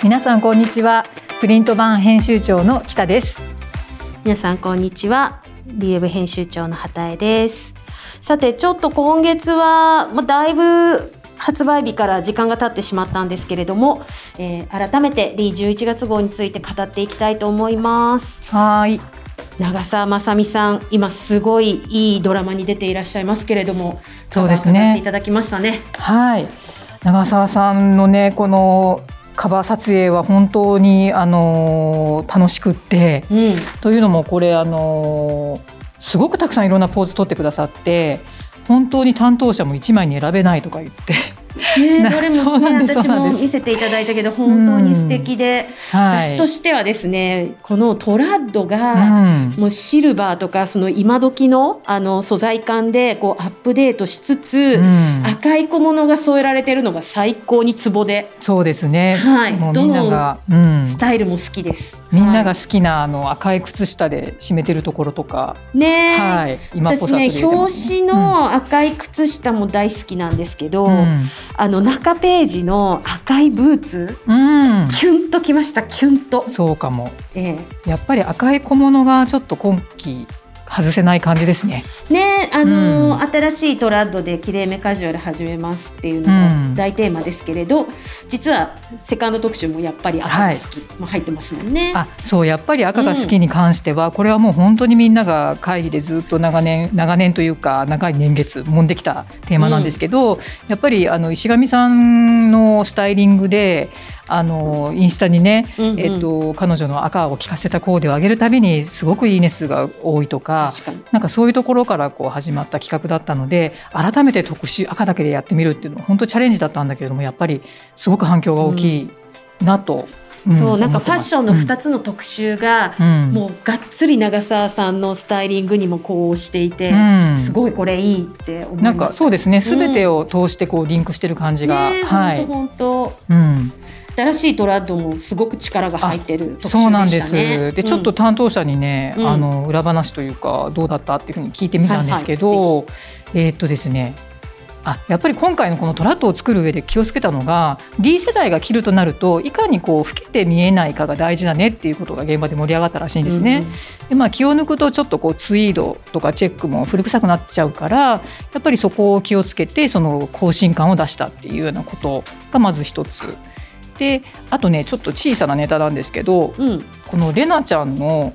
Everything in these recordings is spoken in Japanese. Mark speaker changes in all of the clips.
Speaker 1: 皆さんこんにちは。プリント版編集長の北です。
Speaker 2: 皆さんこんにちは。DF 編集長の畑江です。さてちょっと今月はまあだいぶ発売日から時間が経ってしまったんですけれども、えー、改めて D11 月号について語っていきたいと思います。
Speaker 1: はい。
Speaker 2: 長澤まさみさん今すごいいいドラマに出ていらっしゃいますけれども
Speaker 1: そうですね。
Speaker 2: いただきましたね。
Speaker 1: はい。長澤さんのねこのカバー撮影は本当にあの楽しくって、うん、というのもこれあのすごくたくさんいろんなポーズ撮ってくださって本当に担当者も1枚に選べないとか言って
Speaker 2: ね、どれも、ね、私も見せていただいたけど本当に素敵で、うん、私としてはですねこのトラッドが、もうシルバーとかその今時のあの素材感でこうアップデートしつつ、うん、赤い小物が添えられてるのが最高にツボで。
Speaker 1: そうですね、
Speaker 2: はい、どのスタイルも好きです、
Speaker 1: みんなが好きなあの赤い靴下で締めてるところとか。
Speaker 2: ね、はい、今私ね表紙の赤い靴下も大好きなんですけど、あの中ページの赤いブーツ、うん、キュンときましたキュンと。
Speaker 1: そうかも、ええ、やっぱり赤い小物がちょっと今季外せない感じですね。
Speaker 2: ねあのーうん、新しいトラッドできれいめカジュアル始めますっていうのも大テーマですけれど、うん、実はセカンド特集もやっぱり赤が好き、はい、も入ってますもんね。
Speaker 1: あそうやっぱり赤が好きに関しては、うん、これはもう本当にみんなが会議でずっと長年長年というか長い年月もんできたテーマなんですけど、やっぱりあの石上さんのスタイリングであのインスタにね、うんうん、えっと、彼女の赤を効かせたコーデを上げるたびにすごくいいね数が多いとかなんかそういうところからこう始まった企画だったので改めて特集赤だけでやってみるっていうのは本当チャレンジだったんだけれどもやっぱりすごく反響が大きいなと、
Speaker 2: うん、そう、なんかファッションの2つの特集が、うん、もうがっつり長澤さんのスタイリングにもこうしていて、うん、すごいこれいいって思い
Speaker 1: なんかそうですね。全てを通してこうリンクしてる感じが、
Speaker 2: ね、はい、本当うん、新しいトラッドもすごく力が入ってる、ね、
Speaker 1: そうなんです。で、ちょっと担当者にね、あの裏話というかどうだったっていうふうに聞いてみたんですけど、はいはい、えー、っとですねあやっぱり今回のこのトラッドを作る上で気をつけたのが D 世代が着るとなるといかにこう老けて見えないかが大事だねっていうことが現場で盛り上がったらしいんですね。うん、でまあ、気を抜くとちょっとこうツイードとかチェックも古臭くなっちゃうからやっぱりそこを気をつけてその更新感を出したっていうようなことがまず一つ。であとねちょっと小さなネタなんですけど、うん、このレナちゃんの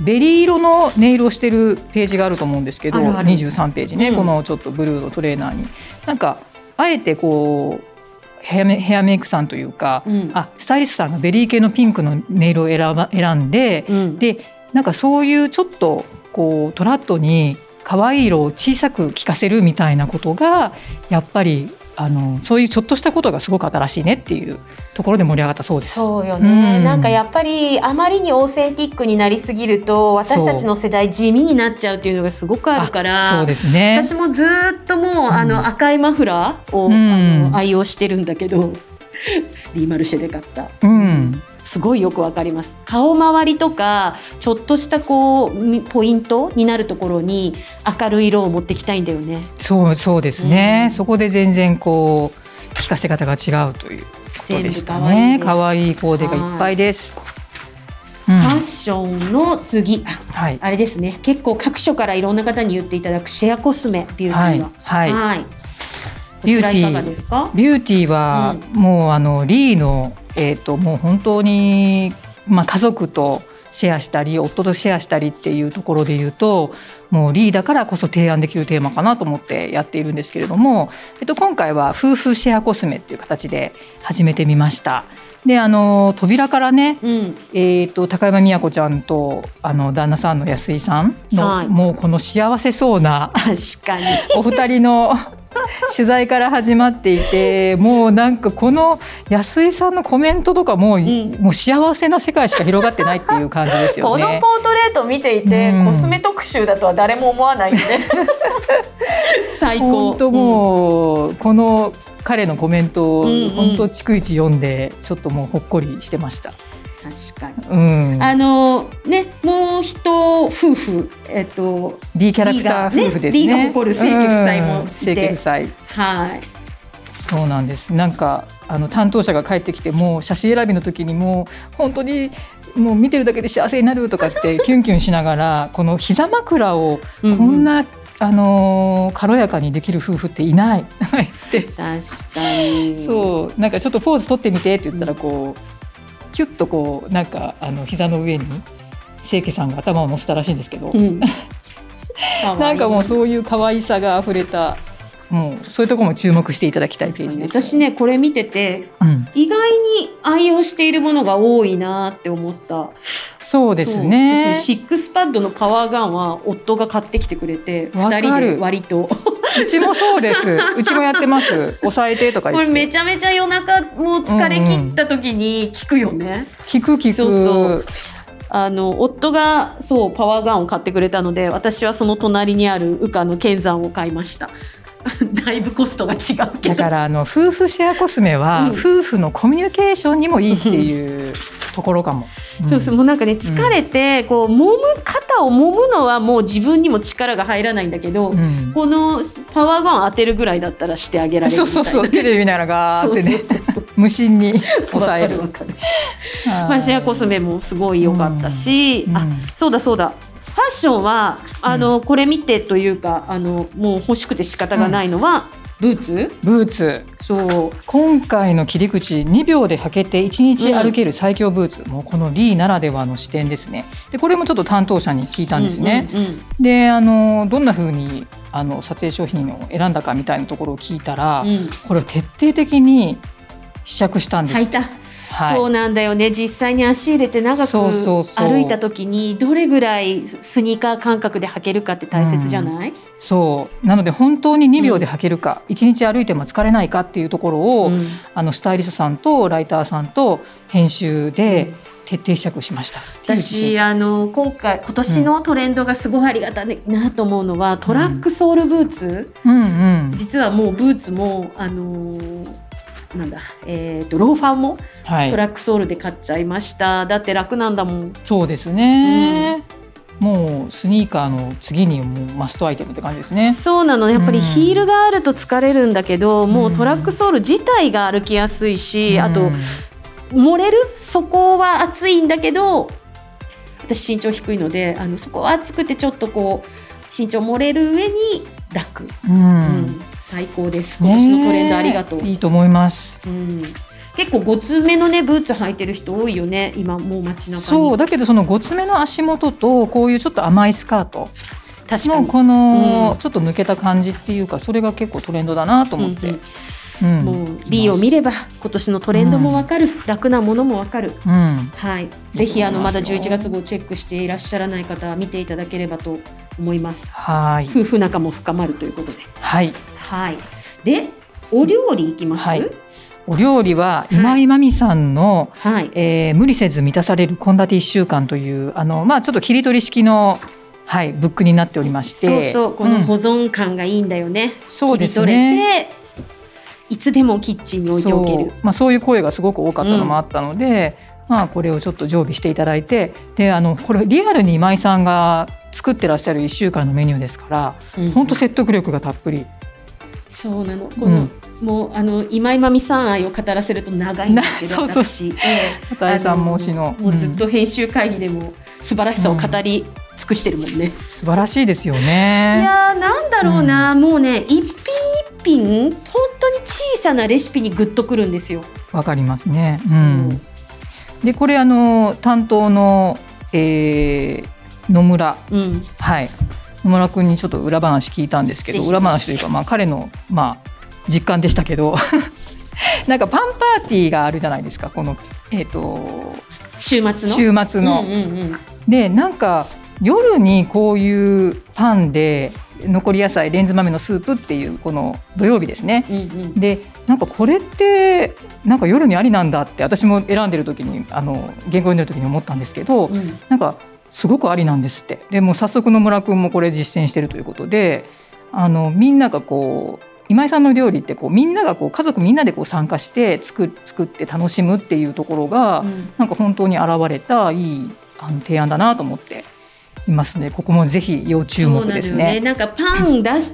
Speaker 1: ベリー色のネイルをしてるページがあると思うんですけどある23ページね、うん、このちょっとブルーのトレーナーに。なんかあえてこうヘアメヘアメイクさんというか、うん、あスタイリストさんがベリー系のピンクのネイルを選ば選んで、うん、でなんかそういうちょっとこうトラッドに可愛い色を小さく効かせるみたいなことがやっぱりあのそういうちょっとしたことがすごく新しいねっていうところで盛り上がったそうです。
Speaker 2: そうよね、うん、なんかやっぱりあまりにオーセンティックになりすぎると私たちの世代地味になっちゃうっていうのがすごくあるから
Speaker 1: そう。ですね。
Speaker 2: 私もずっともう、うん、あの赤いマフラーを、うん、あの愛用してるんだけどリーマルシェで買った。うんすごいよくわかります。顔周りとかちょっとしたこうポイントになるところに明るい色を持ってきたいんだよね。
Speaker 1: そうそうですね、うん、そこで全然こう効かせ方が違うということでしたね。可愛いコーデがいっぱいです、
Speaker 2: ファッションの次、はい、あれですね。結構各所からいろんな方に言っていただくシェアコスメビューティーは。はい、はい、ビューティー
Speaker 1: ビューティーは、もうあの LEE のえーと、もう本当に、まあ、家族とシェアしたり夫とシェアしたりっていうところで言うともうリーダーからこそ提案できるテーマかなと思ってやっているんですけれども、えっと、今回は夫婦シェアコスメっていう形で始めてみました。であの扉からね、うん、えーと、高山美也子ちゃんとあの旦那さんの安井さんの、はい、もうこの幸せそうな
Speaker 2: 確かに。
Speaker 1: お二人の 取材から始まっていてもうなんかこの安井さんのコメントとかも,、うん、もう幸せな世界しか広がってないっていう感じですよ
Speaker 2: ね。このポートレート見ていて、うん、コスメ特集だとは誰も思わないよね。最高。
Speaker 1: 本当もう、うん、この彼のコメントを本当逐一読んでちょっともうほっこりしてました。
Speaker 2: 確かに、うん、あのねもう一夫婦えっと
Speaker 1: D キャラクター夫婦ですね。
Speaker 2: D が誇る清家夫妻もいて、
Speaker 1: 清家夫妻
Speaker 2: はい。
Speaker 1: そうなんです。なんかあの担当者が帰ってきても写真選びの時にも本当にもう見てるだけで幸せになるとかって キュンキュンしながらこの膝枕をこんな、うん。うんあのー、軽やかにできる夫婦っていない。って。確
Speaker 2: かに。
Speaker 1: そう。なんかちょっとポーズ取ってみてって言ったらこう、キュッとこうなんかあの膝の上に清家さんが頭を乗せたらしいんですけど、うん、なんかもうそういう可愛さが溢れたもうそういうところも注目していただきたいページです、
Speaker 2: ね、私ねこれ見てて、うん、意外に愛用しているものが多いなって思った。
Speaker 1: そうですね。
Speaker 2: シックスパッドのパワーガンは夫が買ってきてくれて2人で割と。
Speaker 1: うちもそうです。うちもやってます。抑えてとか
Speaker 2: これめちゃめちゃ夜中もう疲れ切った時に効くよね、うんうん、
Speaker 1: 効く効く。そうそう。
Speaker 2: あの夫がそうパワーガンを買ってくれたので私はその隣にある羽化の剣山を買いました だいぶコストが違うけ
Speaker 1: ど。だからあの夫婦シェアコスメは、夫婦のコミュニケーションにもいいっていうところかも。
Speaker 2: うん、そうそうもうなんかね疲れて、こう揉む肩を揉むのはもう自分にも力が入らないんだけど、うん、このパワーガン当てるぐらいだったらしてあげられる
Speaker 1: そうそうそうテレビ見ながらガーってね。無心に 抑える。
Speaker 2: まあシェアコスメもすごい良かったし、うん、あそうだそうだッションはあの、うん、これ見てというかあのもう欲しくて仕方がないのは、ブーツ？
Speaker 1: ブーツ。そう。今回の切り口2秒で履けて1日歩ける最強ブーツ、うん、もうこのリーならではの視点ですね。でこれもちょっと担当者に聞いたんですね、うんうんうん、であのどんな風にあの撮影商品を選んだかみたいなところを聞いたら、うん、これを徹底的に試着したんです。履
Speaker 2: いたはい、そうなんだよね。実際に足入れて長く歩いた時にどれぐらいスニーカー感覚で履けるかって大切じゃない、うん、
Speaker 1: そう。なので本当に2秒で履けるか、うん、1日歩いても疲れないかっていうところを、うん、あのスタイリストさんとライターさんと編集で、徹底試着しました。
Speaker 2: 私あの今回今年のトレンドがすごいありがたいなと思うのは、トラックソールブーツ、うん。うんうん、実はもうブーツもあのなんだ、えーと、ローファーもトラックソールで買っちゃいました、はい、だって楽なんだもん。
Speaker 1: そうですね、うん、もうスニーカーの次にもうマストアイテムって感じですね。
Speaker 2: そうなの。やっぱりヒールがあると疲れるんだけど、うん、もうトラックソール自体が歩きやすいし、うん、あと漏れる？そこは暑いんだけど私身長低いのであのそこは暑くてちょっとこう身長漏れる上に楽、うん、うん、最高です。今年のトレンドありがとう、
Speaker 1: いいと思います、う
Speaker 2: ん、結構ごつめのねブーツ履いてる人多いよね。今もう街中
Speaker 1: そうだけどそのごつめの足元とこういうちょっと甘いスカート。のこのちょっと抜けた感じっていうか、それが結構トレンドだなと思って、うんうん
Speaker 2: うん、もう B を見れば今年のトレンドもわかる、うん、楽なものもわかる、うん、はい、ぜひあのまだ11月号チェックしていらっしゃらない方は見ていただければと思います。はい。夫婦仲も深まるということで。
Speaker 1: はい。
Speaker 2: はい。でお料理いきます、はい。
Speaker 1: お料理は今井真美さんの、はい、えー、無理せず満たされる献立1週間というあの、まあ、ちょっと切り取り式のはい、ブックになっておりまして。
Speaker 2: そうそう。この保存感がいいんだよね、
Speaker 1: うん、そうですね
Speaker 2: いつでもキッチンに置いておける。
Speaker 1: まあ、そういう声がすごく多かったのもあったので、うん、まあ、これをちょっと常備していただいてであのこれリアルに今井さんが作ってらっしゃる1週間のメニューですから、うん、本当説得力がたっぷり。
Speaker 2: そうなの。この、うん、もうあの今井真美さん愛を語らせると長いんですけど そうそう。私、
Speaker 1: えー、片さん申しの。
Speaker 2: もうずっと編集会議でも素晴らしさを語り尽くしてるもんね、
Speaker 1: うん、素晴らしいですよね。
Speaker 2: いやなんだろうな、もうね一品一品本当に小さなレシピにグッとくるんですよ。
Speaker 1: わかりますね、う。ん、でこれあの担当の、えー、野村、うん、はい。野村君にちょっと裏話聞いたんですけど裏話というか、まあ、彼の、まあ、実感でしたけど。なんかパンパーティーがあるじゃないですかこの、えーと、
Speaker 2: 週末の？
Speaker 1: 週末の。うんうんうん、でなんか夜にこういうパンで残り野菜レンズ豆のスープっていうこの土曜日ですね、うんうん、でなんかこれってなんか夜にありなんだって私も選んでる時にあの原稿読んでる時に思ったんですけど、うん、なんかすごくありなんですって。でも早速野村君もこれ実践してるということであのみんながこう今井さんの料理ってこうみんながこう家族みんなでこう参加して作作って楽しむっていうところが、うん、なんか本当に現れたいいあの提案だなと思っていますね。ここもぜひ要注目ですね。
Speaker 2: なねなんかパン出し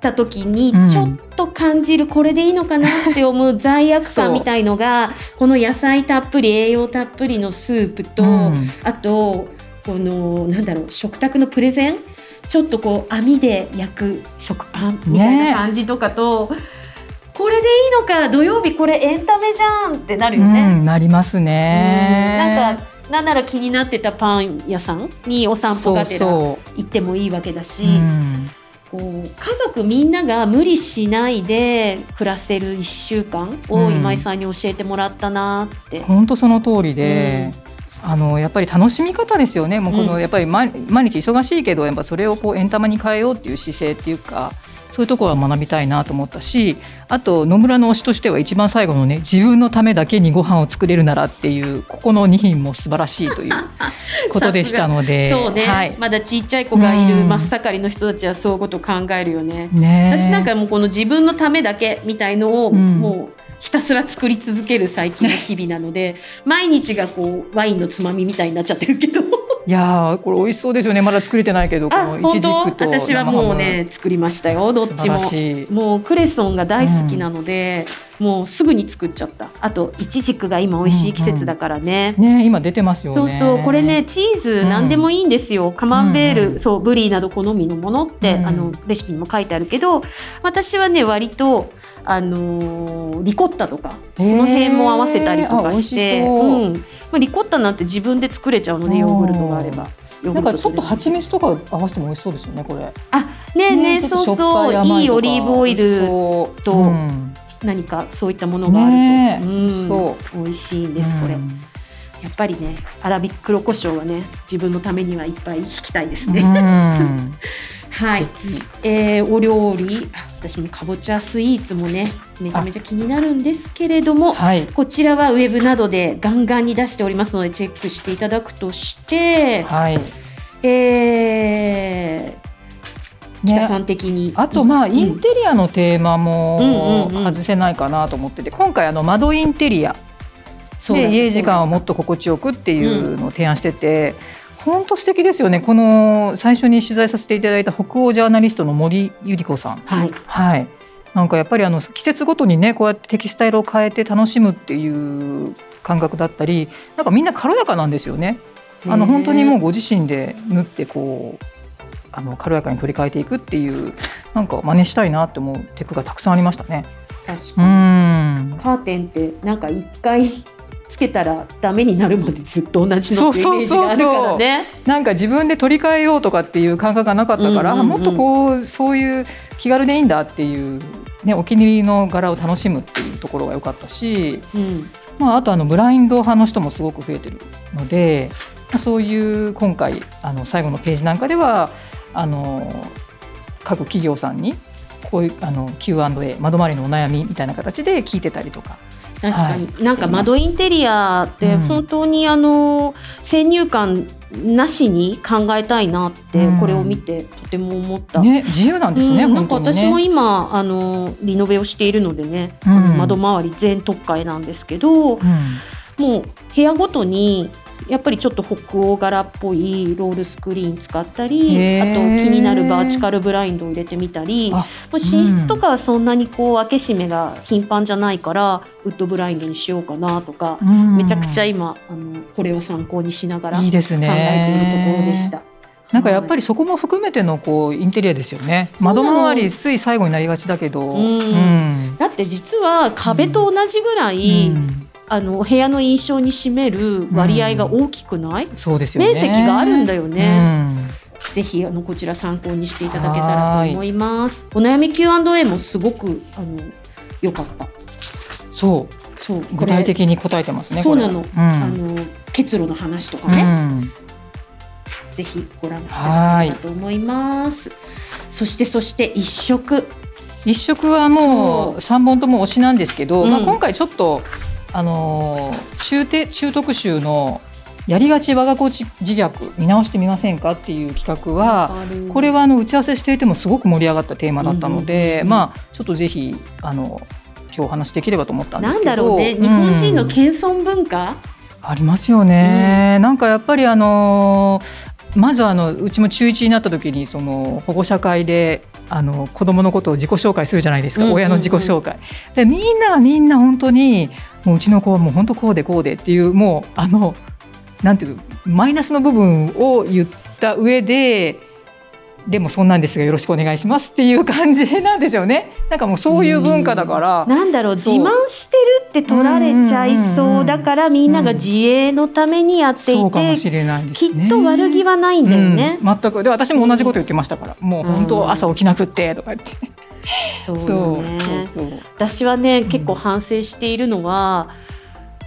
Speaker 2: た時にちょっと感じる、これでいいのかなって思う罪悪感みたいのがこの野菜たっぷり栄養たっぷりのスープと、うん、あとこのなんだろう食卓のプレゼンちょっとこう網で焼く食パンみたいな感じとかと。ねこれでいいのか土曜日これエンタメじゃんってなるよね。
Speaker 1: うん、なりますね。
Speaker 2: なんかなんなら気になってたパン屋さんにお散歩がてら行ってもいいわけだし。そうそううんこう家族みんなが無理しないで暮らせる1週間を今井さんに教えてもらったなって。
Speaker 1: 本、当、その通りで、うん、あのやっぱり楽しみ方ですよね。もうこの、やっぱり毎日忙しいけどやっぱそれをこうエンタメに変えようっていう姿勢っていうか。そういうところは学びたいなと思ったしあと野村の推しとしては一番最後のね自分のためだけにご飯を作れるならっていうここの2品も素晴らしいという ことでしたので
Speaker 2: そうね、はい、まだちっちゃい子がいる真っ盛りの人たちはそういうことを考えるよね。ね。私なんかもうこの自分のためだけみたいのを、もうひたすら作り続ける最近の日々なので毎日がこうワインのつまみみたいになっちゃってるけど。
Speaker 1: いやこれ美味しそうですよね。まだ作れてないけどこの
Speaker 2: イチジクと私はもうね作りましたよ。どっちも。もうクレソンが大好きなので、うん、もうすぐに作っちゃった。あとイチジクが今美味しい季節だからね、
Speaker 1: うんうん、ね今出てますよ
Speaker 2: そうそうこれねチーズ何でもいいんですよ、うん、カマンベール、うんうん、そうブリーなど好みのものって、うん、あのレシピにも書いてあるけど私はね割とあのー、リコッタとかその辺も合わせたりとかして、う。ん。まあ、リコッタなんて自分で作れちゃうのねヨーグルトがあれば。
Speaker 1: なんかちょっと蜂蜜とか合わせても美味しそうですよねこれ。
Speaker 2: あねえねえ、そうそういいオリーブオイルと、うん、何かそういったものがあると、うん、そう。美味しいんですこれ。やっぱりね粗挽き黒胡椒はね自分のためにはいっぱい引きたいですね。はい、えー、お料理。私もかぼちゃスイーツもねめちゃめちゃ気になるんですけれども、はい、こちらはウェブなどでガンガンに出しておりますのでチェックしていただくとして、はい、えー北さん的に、
Speaker 1: ね、あとまあインテリアのテーマも外せないかなと思ってて、今回あの窓インテリアで家時間をもっと心地よくっていうのを提案してて、本当素敵ですよね。この最初に取材させていただいた北欧ジャーナリストの森ゆり子さん。はい。はい。なんかやっぱりあの季節ごとにねこうやってテキスタイルを変えて楽しむっていう感覚だったりなんかみんな軽やかなんですよね。あの本当にもうご自身で縫ってこうあの軽やかに取り替えていくっていうなんか真似したいなって思うテクがたくさんありましたね。
Speaker 2: 確かに。カーテンってなんか一回つけたらダメになるまでずっと同じのってイメージがあるからね。
Speaker 1: なんか自分で取り替えようとかっていう感覚がなかったから、うんうんうん、もっとこうそういう気軽でいいんだっていう、ね、お気に入りの柄を楽しむっていうところが良かったし、うん、まあ、あとあのブラインド派の人もすごく増えてるので、まあ、そういう今回あの最後のページなんかではあの各企業さんにこういうあの Q&A 窓周りのお悩みみたいな形で聞いてたりとか。
Speaker 2: 確かに、はい、なんか窓インテリアって本当にあの、先入観なしに考えたいなってこれを見てとても思った、
Speaker 1: ね、自由なんですね、
Speaker 2: うん、なんか私も今、あのリノベをしているのでね、うん、窓周り全特会なんですけど、うん、もう部屋ごとにやっぱりちょっと北欧柄っぽいロールスクリーン使ったりあと気になるバーチカルブラインドを入れてみたり寝室とかはそんなにこう開け閉めが頻繁じゃないからウッドブラインドにしようかなとかめちゃくちゃ今あのこれを参考にしながら考えているところでした。
Speaker 1: なんかやっぱりそこも含めてのこうインテリアですよね。窓周りつい最後になりがちだけど、うん、
Speaker 2: だって実は壁と同じぐらい、うんあの部屋の印象に占める割合が大きくない、うん、
Speaker 1: そうですよね
Speaker 2: 面積があるんだよね。うん、ぜひあのこちら参考にしていただけたらと思います。お悩み Q&A もすごくあの良かった。
Speaker 1: そう。そう具体的に答えてますね。
Speaker 2: そうなの。うん、あの結露の話とかね。ぜひご覧いただけたらと思います。そしてそして一食。
Speaker 1: 一食はもう三本とも推しなんですけど、まあ今回ちょっとあの中て中特集のやりがち我が子自虐見直してみませんかっていう企画はこれはあの打ち合わせしていてもすごく盛り上がったテーマだったので、まあちょっとぜひあの今日お話できればと思ったんですけど。なんだろうね、
Speaker 2: 日本人の謙遜文化、
Speaker 1: ありますよね、うん、なんかやっぱりあのまずあのうちも中1になった時にその保護者会であの子供のことを自己紹介するじゃないですか、親の自己紹介。でみんながみんな本当にもううちの子はもう本当こうでこうでっていうもうあのなんていうマイナスの部分を言った上ででもそんなんですがよろしくお願いしますっていう感じなんですよね。なんかもうそういう文化だから。
Speaker 2: なんだろう自慢してるって取られちゃいそうだからみんなが自衛のためにやっていて、そうかもしれないね、きっと悪気はないんだよね。
Speaker 1: うん、全くで私も同じこと言ってましたから、もう本当朝起きなくってとか言って。
Speaker 2: そうね。私はね結構反省しているのは。うん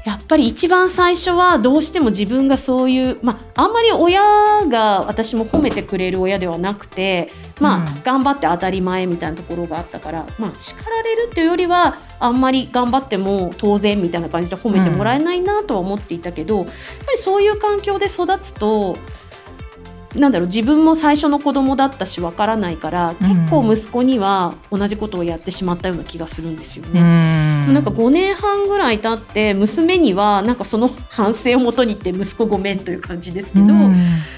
Speaker 2: やっぱり一番最初はどうしても自分がそういう、まあ、あんまり親が私も褒めてくれる親ではなくて、まあ、頑張って当たり前みたいなところがあったから、まあ、叱られるっていうよりはあんまり頑張っても当然みたいな感じで褒めてもらえないなとは思っていたけど、やっぱりそういう環境で育つとなんだろう自分も最初の子供だったしわからないから結構息子には同じことをやってしまったような気がするんですよね。ん。なんか5年半ぐらい経って娘にはなんかその反省をもとにって息子ごめんという感じですけど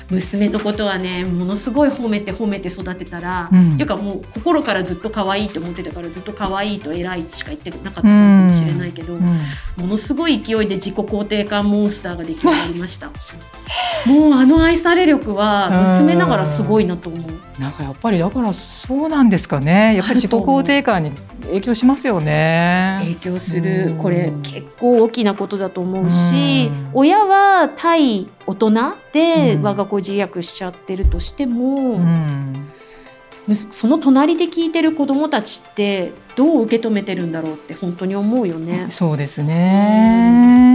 Speaker 2: 娘のことはねものすごい褒めて褒めて育てたら、うん、いうかもう心からずっと可愛いと思ってたからずっと可愛いと偉いしか言ってなかったかもしれないけど、ものすごい勢いで自己肯定感モンスターが出来上がりました。もうあの愛され力は娘ながらすごいなと思う。
Speaker 1: なんかやっぱりだからそうなんですかね。やっぱり自己肯定感に影響しますよね。
Speaker 2: 影響するこれ結構大きなことだと思うし、親は対大人で我が子自虐しちゃってるとしても。その隣で聞いてる子どもたちってどう受け止めてるんだろうって本当に思うよね。
Speaker 1: そうですね、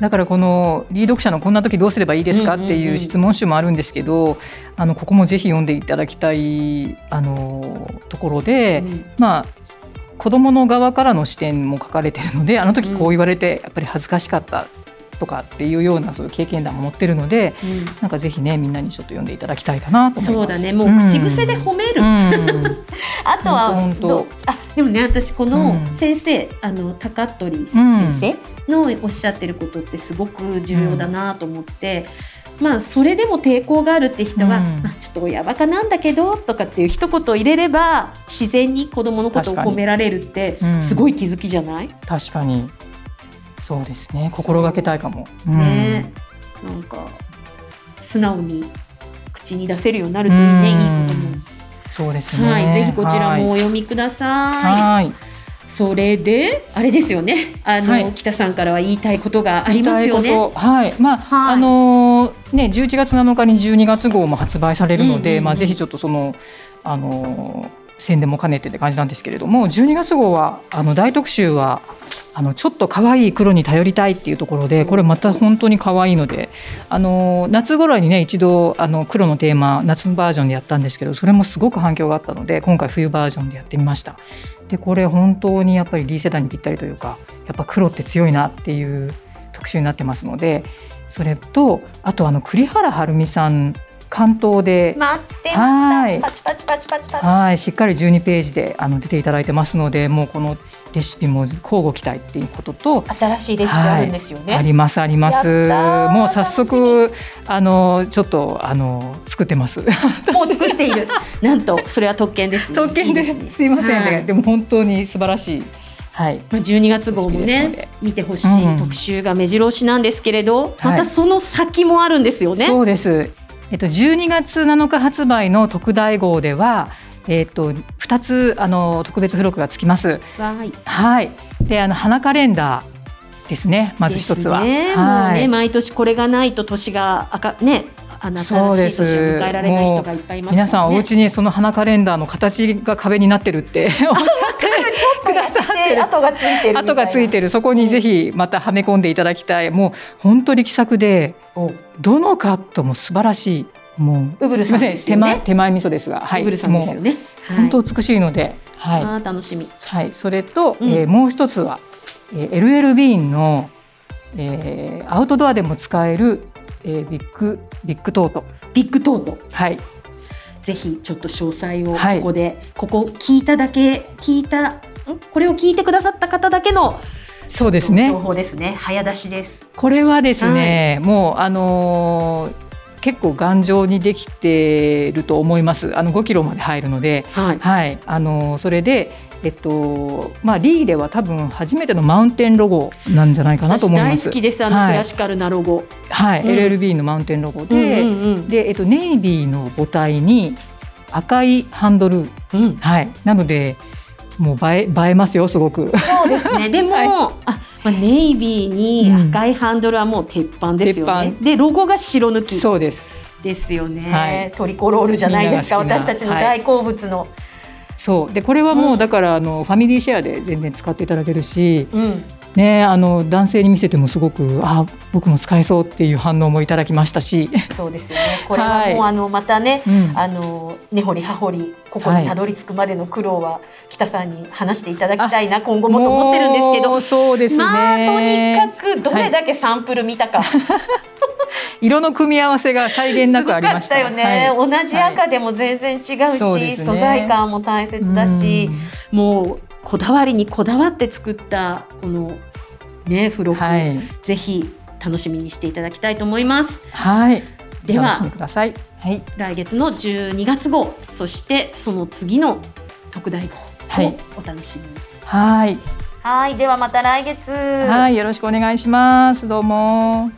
Speaker 1: だからこのリード読者のこんな時どうすればいいですか？っていう質問集もあるんですけど、あのここもぜひ読んでいただきたいあのところで、うん、まあ子どもの側からの視点も書かれてるのであの時こう言われてやっぱり恥ずかしかったとかっていうようなそういう経験談も載ってるので、うん、なんかぜひねみんなにちょっと読んでいただきたいかなと
Speaker 2: そうだね。もう口癖で褒める、うん、あとはどあでもね私この先生、うん、あの高取先生のおっしゃってることってすごく重要だなと思って。まあそれでも抵抗があるって人は、うん、ちょっと親バカなんだけどとかっていう一言入れれば自然に子供のことを褒められるってすごい気づきじゃない？
Speaker 1: 確かにそうですね心がけたいかも。
Speaker 2: ね、うん、なんか素直に口に出せるようになるといいね、いいことも。
Speaker 1: そうですね。
Speaker 2: はい、ぜひこちらもお読みください。はいそれであれですよね。あの、はい、北さんからは言いたいことがありますよね。
Speaker 1: はい、まあ、はい、あのー、ね、11月7日に12月号も発売されるので、うんうんうん、まあぜひちょっとそのあのー宣伝も兼ねてって感じなんですけれども12月号はあの大特集はあのちょっと可愛い黒に頼りたいっていうところでこれまた本当に可愛いのであの夏頃にね一度あの黒のテーマ夏バージョンでやったんですけどそれもすごく反響があったので今回冬バージョンでやってみました。でこれ本当にやっぱり D 世代にぴったりというかやっぱ黒って強いなっていう特集になってますのでそれとあとあの栗原はるみさん関東で。
Speaker 2: 待ってました。パチパチパチパチパチ。
Speaker 1: はい。しっかり12ページであの出ていただいてますのでもうこのレシピも交互期待っていうことと
Speaker 2: 新しいレシピあるんですよね、
Speaker 1: はい、ありますあります。もう早速あのちょっとあの作ってます。
Speaker 2: もう作っている。なんとそれは特権です、
Speaker 1: ね、特権です。すいませんね、はい、でも本当に素晴らしい。はい、
Speaker 2: まあ12月号もね見てほしい特集が目白押しなんですけれど、うん、またその先もあるんですよね。
Speaker 1: そうですえっと、12月7日発売の特大号では、えっと、2つあの特別付録がつきます。はい、であの花カレンダーですね。まず一つは。
Speaker 2: ね、はい、もうね毎年これがないと年が赤ねあなそうです。迎えられない人がいっぱいいます、ね、
Speaker 1: 皆さんお家にその花カレンダーの形が壁になってるっておっしゃって
Speaker 2: ちょっとやって跡がついてる
Speaker 1: 跡がついてる。そこにぜひまたはめ込んでいただきたい。もう本当力作でどのカットも素晴らしい。もう
Speaker 2: ウブル
Speaker 1: さん、ね、手前手前味噌ですが、
Speaker 2: はい、ウブルさんですよね。
Speaker 1: 本当美しいので、
Speaker 2: はい、あ楽しみ。
Speaker 1: はい、それと、うん、えー、もう一つは、えー、 L.L.Bean の、えー、アウトドアでも使える、えー、ビッグビッグトート。
Speaker 2: ビッグトート。
Speaker 1: はい。
Speaker 2: ぜひちょっと詳細をここで、はい、ここ聞いただけ聞いたこれを聞いてくださった方だけの
Speaker 1: そうですね。
Speaker 2: 情報ですね。早出しです。
Speaker 1: これはですね、はい、もうあのー結構頑丈にできてると思います。あの5キロまで入るので、はい、はい、あのそれでえっとまあリーレは多分初めてのマウンテンロゴなんじゃないかなと思います。
Speaker 2: 大好きですあの、クラシカルなロゴ。
Speaker 1: はい、うん、LLB のマウンテンロゴで、うんうんうん、でえっとネイビーの母体に赤いハンドル、うん、はい、なのでもう映え映えますよすごく。
Speaker 2: そうですね。でも、はい、あ、まあ、ネイビーに赤いハンドルはもう鉄板ですよね。うん、でロゴが白抜き。
Speaker 1: そうです。
Speaker 2: ですよね、はい、トリコロールじゃないですか。私たちの大好物の。はい
Speaker 1: そう。でこれはもうだからあのファミリーシェアで全然使っていただけるし、うん、ねあの男性に見せてもすごくあ僕も使えそうっていう反応もいただきましたし。
Speaker 2: そうですよね。これはもう、あのまたね、うん、あの根掘り葉掘りここにたどり着くまでの苦労は北さんに話していただきたいな今後もと思ってるんですけど。
Speaker 1: そうですね。
Speaker 2: まあとにかくどれだけサンプル見たか。は い
Speaker 1: 色の組み合わせが際限なくありました
Speaker 2: よね、はい、同じ赤でも全然違うし、はいね、素材感も大切だし、うもうこだわりにこだわって作ったこのね付録、はい、ぜひ楽しみにしていただきたいと思います。
Speaker 1: はい。
Speaker 2: では、
Speaker 1: はい、
Speaker 2: 来月の12月号、そしてその次の特大号をお楽しみに。
Speaker 1: はい。
Speaker 2: はい、ではまた来月。
Speaker 1: はい、よろしくお願いします。どうも。